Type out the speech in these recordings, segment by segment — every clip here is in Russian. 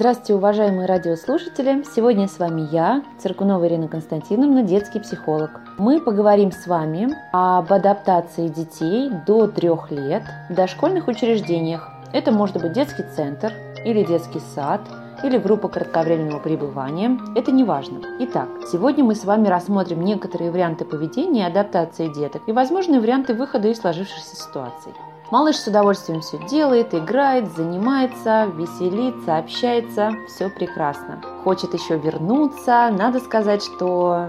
Здравствуйте, уважаемые радиослушатели! Сегодня с вами я, Циркунова Ирина Константиновна, детский психолог. Мы поговорим с вами об адаптации детей до трех лет в дошкольных учреждениях. Это может быть детский центр или детский сад, или группа кратковременного пребывания, это не важно. Итак, сегодня мы с вами рассмотрим некоторые варианты поведения и адаптации деток и возможные варианты выхода из сложившихся ситуаций. Малыш с удовольствием все делает, играет, занимается, веселится, общается, все прекрасно. Хочет еще вернуться. Надо сказать, что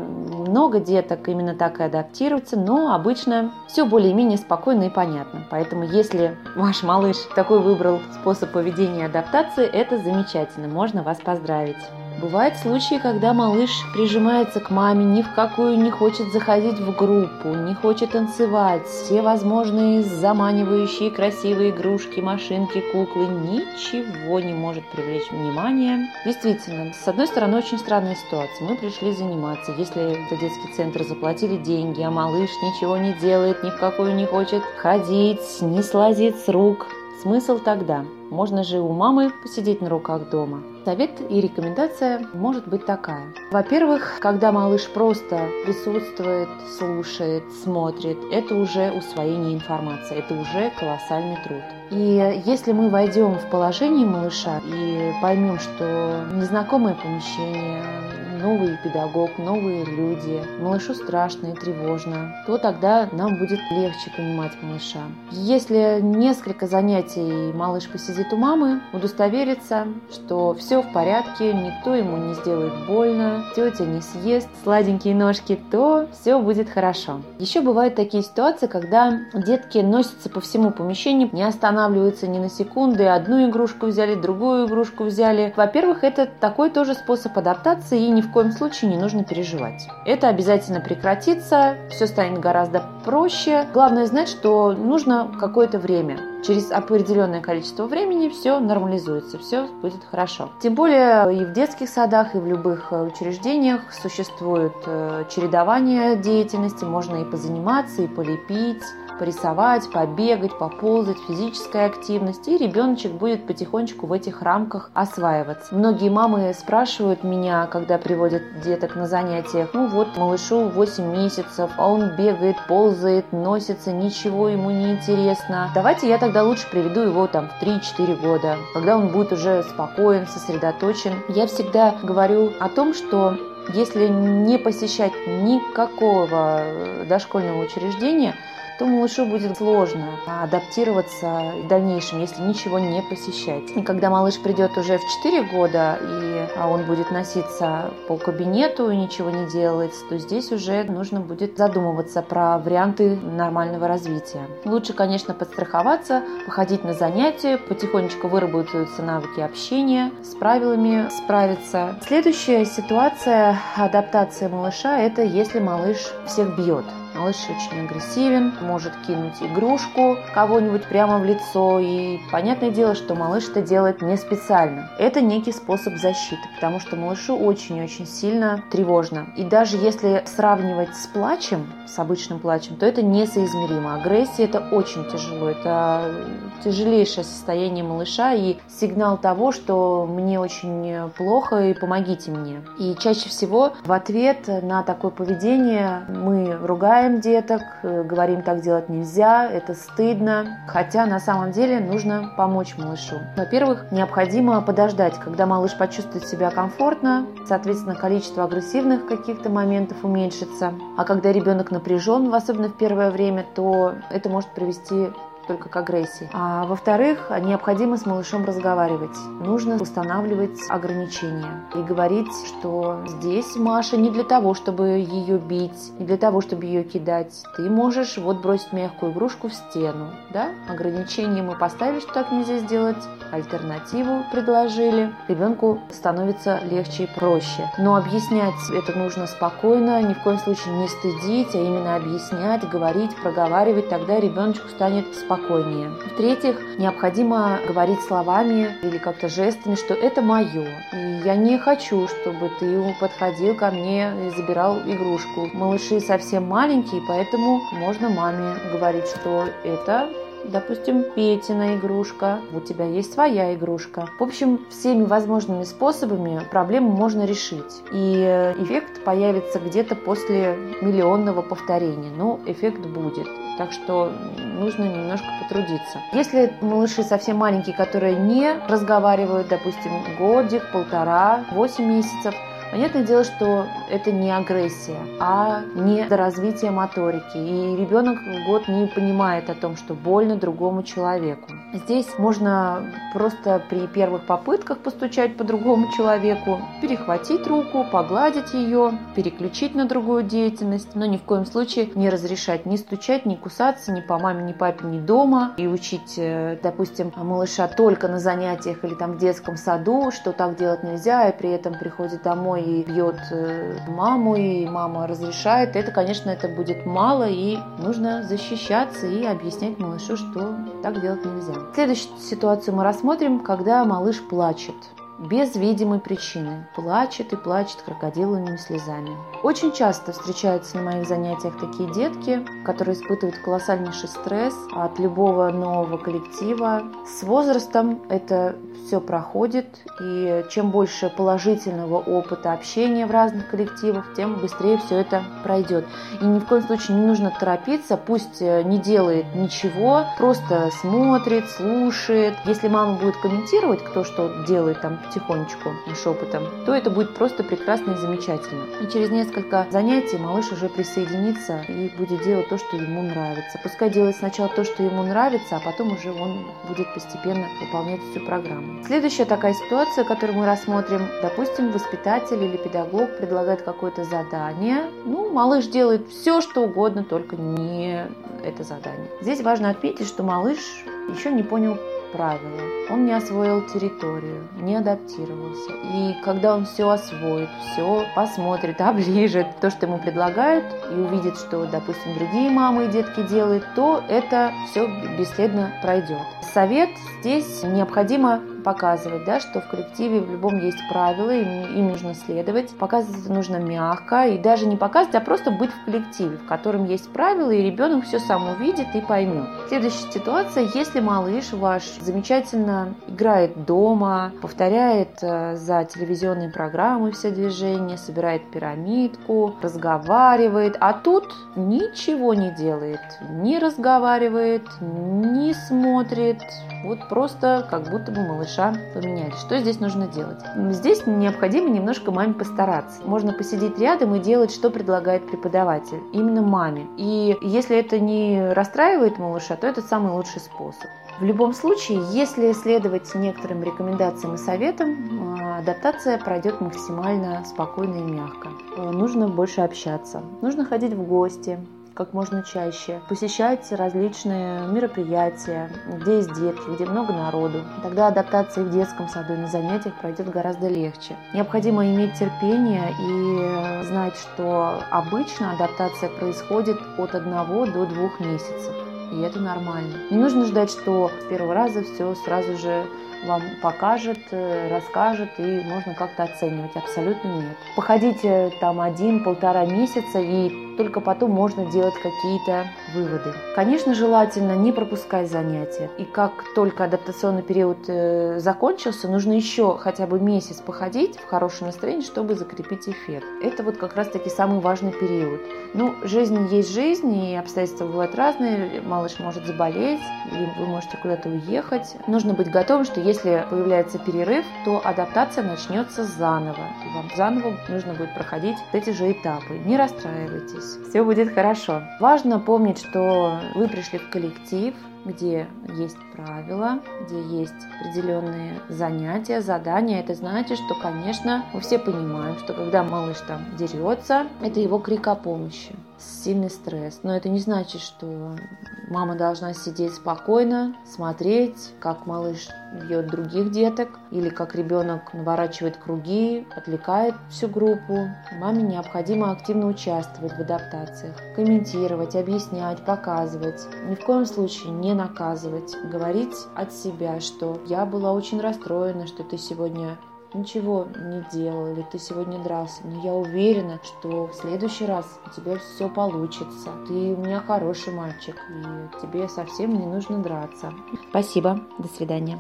много деток именно так и адаптируются, но обычно все более-менее спокойно и понятно. Поэтому если ваш малыш такой выбрал способ поведения и адаптации, это замечательно, можно вас поздравить. Бывают случаи, когда малыш прижимается к маме, ни в какую не хочет заходить в группу, не хочет танцевать. Все возможные заманивающие красивые игрушки, машинки, куклы, ничего не может привлечь внимание. Действительно, с одной стороны, очень странная ситуация. Мы пришли заниматься. Если это детский центр, заплатили деньги, а малыш ничего не делает, ни в какую не хочет ходить, не слазит с рук. Смысл тогда? Можно же у мамы посидеть на руках дома. Совет и рекомендация может быть такая. Во-первых, когда малыш просто присутствует, слушает, смотрит, это уже усвоение информации, это уже колоссальный труд. И если мы войдем в положение малыша и поймем, что незнакомое помещение, новый педагог, новые люди, малышу страшно и тревожно, то тогда нам будет легче понимать малыша. Если несколько занятий малыш посидит у мамы, удостоверится, что все в порядке, никто ему не сделает больно, тетя не съест сладенькие ножки, то все будет хорошо. Еще бывают такие ситуации, когда детки носятся по всему помещению, не останавливаются ни на секунды, одну игрушку взяли, другую игрушку взяли. Во-первых, это такой тоже способ адаптации и ни в в коем случае не нужно переживать. Это обязательно прекратится, все станет гораздо проще. Главное знать, что нужно какое-то время. Через определенное количество времени все нормализуется, все будет хорошо. Тем более и в детских садах, и в любых э, учреждениях существует э, чередование деятельности, можно и позаниматься, и полепить, порисовать, побегать, поползать, физическая активность, и ребеночек будет потихонечку в этих рамках осваиваться. Многие мамы спрашивают меня, когда приводят деток на занятиях, ну вот малышу 8 месяцев, а он бегает, ползает, носится, ничего ему не интересно. Давайте я тогда лучше приведу его там в 3-4 года, когда он будет уже спокоен, сосредоточен. Я всегда говорю о том, что если не посещать никакого дошкольного учреждения, то малышу будет сложно адаптироваться в дальнейшем, если ничего не посещать. И когда малыш придет уже в 4 года, и а, он будет носиться по кабинету и ничего не делать, то здесь уже нужно будет задумываться про варианты нормального развития. Лучше, конечно, подстраховаться, походить на занятия, потихонечку выработаются навыки общения, с правилами справиться. Следующая ситуация адаптации малыша – это если малыш всех бьет. Малыш очень агрессивен, может кинуть игрушку кого-нибудь прямо в лицо. И понятное дело, что малыш это делает не специально. Это некий способ защиты, потому что малышу очень-очень сильно тревожно. И даже если сравнивать с плачем, с обычным плачем, то это несоизмеримо. Агрессия это очень тяжело. Это тяжелейшее состояние малыша и сигнал того, что мне очень плохо и помогите мне. И чаще всего в ответ на такое поведение мы ругаем ругаем деток, э, говорим, так делать нельзя, это стыдно. Хотя на самом деле нужно помочь малышу. Во-первых, необходимо подождать, когда малыш почувствует себя комфортно, соответственно, количество агрессивных каких-то моментов уменьшится. А когда ребенок напряжен, особенно в первое время, то это может привести только к агрессии. А во-вторых, необходимо с малышом разговаривать. Нужно устанавливать ограничения и говорить, что здесь Маша не для того, чтобы ее бить, не для того, чтобы ее кидать. Ты можешь вот бросить мягкую игрушку в стену, да? Ограничения мы поставили, что так нельзя сделать, альтернативу предложили. Ребенку становится легче и проще. Но объяснять это нужно спокойно, ни в коем случае не стыдить, а именно объяснять, говорить, проговаривать, тогда ребеночку станет спокойнее спокойнее. В-третьих, необходимо говорить словами или как-то жестами, что это мое. И я не хочу, чтобы ты подходил ко мне и забирал игрушку. Малыши совсем маленькие, поэтому можно маме говорить, что это допустим, Петина игрушка, у тебя есть своя игрушка. В общем, всеми возможными способами проблему можно решить. И эффект появится где-то после миллионного повторения. Но эффект будет. Так что нужно немножко потрудиться. Если малыши совсем маленькие, которые не разговаривают, допустим, годик, полтора, восемь месяцев, Понятное дело, что это не агрессия, а не развитие моторики. И ребенок год не понимает о том, что больно другому человеку. Здесь можно просто при первых попытках постучать по другому человеку, перехватить руку, погладить ее, переключить на другую деятельность, но ни в коем случае не разрешать ни стучать, ни кусаться, ни по маме, ни папе, ни дома, и учить, э, допустим, малыша только на занятиях или там в детском саду, что так делать нельзя, и при этом приходит домой и бьет э, маму, и мама разрешает, это, конечно, это будет мало, и нужно защищаться и объяснять малышу, что так делать нельзя. Следующую ситуацию мы рассмотрим, когда малыш плачет без видимой причины. Плачет и плачет крокодиловыми слезами. Очень часто встречаются на моих занятиях такие детки, которые испытывают колоссальнейший стресс от любого нового коллектива. С возрастом это все проходит, и чем больше положительного опыта общения в разных коллективах, тем быстрее все это пройдет. И ни в коем случае не нужно торопиться, пусть э, не делает ничего, просто смотрит, слушает. Если мама будет комментировать, кто что делает там потихонечку, шепотом, то это будет просто прекрасно и замечательно. И через несколько занятий малыш уже присоединится и будет делать то, что ему нравится. Пускай делает сначала то, что ему нравится, а потом уже он будет постепенно выполнять всю программу. Следующая такая ситуация, которую мы рассмотрим, допустим, воспитатель или педагог предлагает какое-то задание. Ну, малыш делает все, что угодно, только не это задание. Здесь важно отметить, что малыш еще не понял правила, он не освоил территорию, не адаптировался. И когда он все освоит, все посмотрит, оближет то, что ему предлагают, и увидит, что, допустим, другие мамы и детки делают, то это все бесследно пройдет. Совет здесь необходимо показывать, да, что в коллективе в любом есть правила, им, им нужно следовать. Показывать это нужно мягко, и даже не показывать, а просто быть в коллективе, в котором есть правила, и ребенок все сам увидит и поймет. Следующая ситуация, если малыш ваш замечательно играет дома, повторяет э, за телевизионной программой все движения, собирает пирамидку, разговаривает, а тут ничего не делает, не разговаривает, не смотрит, вот просто как будто бы малыш малыша поменяли. Что здесь нужно делать? Здесь необходимо немножко маме постараться. Можно посидеть рядом и делать, что предлагает преподаватель. Именно маме. И если это не расстраивает малыша, то это самый лучший способ. В любом случае, если следовать некоторым рекомендациям и советам, а, адаптация пройдет максимально спокойно и мягко. Нужно больше общаться, нужно ходить в гости, как можно чаще, посещать различные мероприятия, где есть детки, где много народу. Тогда адаптация в детском саду и на занятиях пройдет гораздо легче. Необходимо иметь терпение и знать, что обычно адаптация происходит от одного до двух месяцев. И это нормально. Не нужно ждать, что с первого раза все сразу же вам покажет, э, расскажет и можно как-то оценивать. Абсолютно нет. Походите там один-полтора месяца и только потом можно делать какие-то выводы. Конечно, желательно не пропускать занятия. И как только адаптационный период э, закончился, нужно еще хотя бы месяц походить в хорошем настроении, чтобы закрепить эффект. Это вот как раз-таки самый важный период. Ну, жизнь есть жизнь, и обстоятельства бывают разные. Малыш может заболеть, или вы можете куда-то уехать. Нужно быть готовым, что если появляется перерыв, то адаптация начнется заново. И вам заново нужно будет проходить эти же этапы. Не расстраивайтесь все будет хорошо. Важно помнить, что вы пришли в коллектив, где есть правила, где есть определенные занятия, задания. Это значит, что, конечно, мы все понимаем, что когда малыш там дерется, это его крик о помощи сильный стресс. Но это не значит, что мама должна сидеть спокойно, смотреть, как малыш бьет других деток, или как ребенок наворачивает круги, отвлекает всю группу. Маме необходимо активно участвовать в адаптациях, комментировать, объяснять, показывать. Ни в коем случае не наказывать, говорить от себя, что я была очень расстроена, что ты сегодня ничего не делал, или ты сегодня дрался, но я уверена, что в следующий раз у тебя все получится. Ты у меня хороший мальчик, и тебе совсем не нужно драться. Спасибо, до свидания.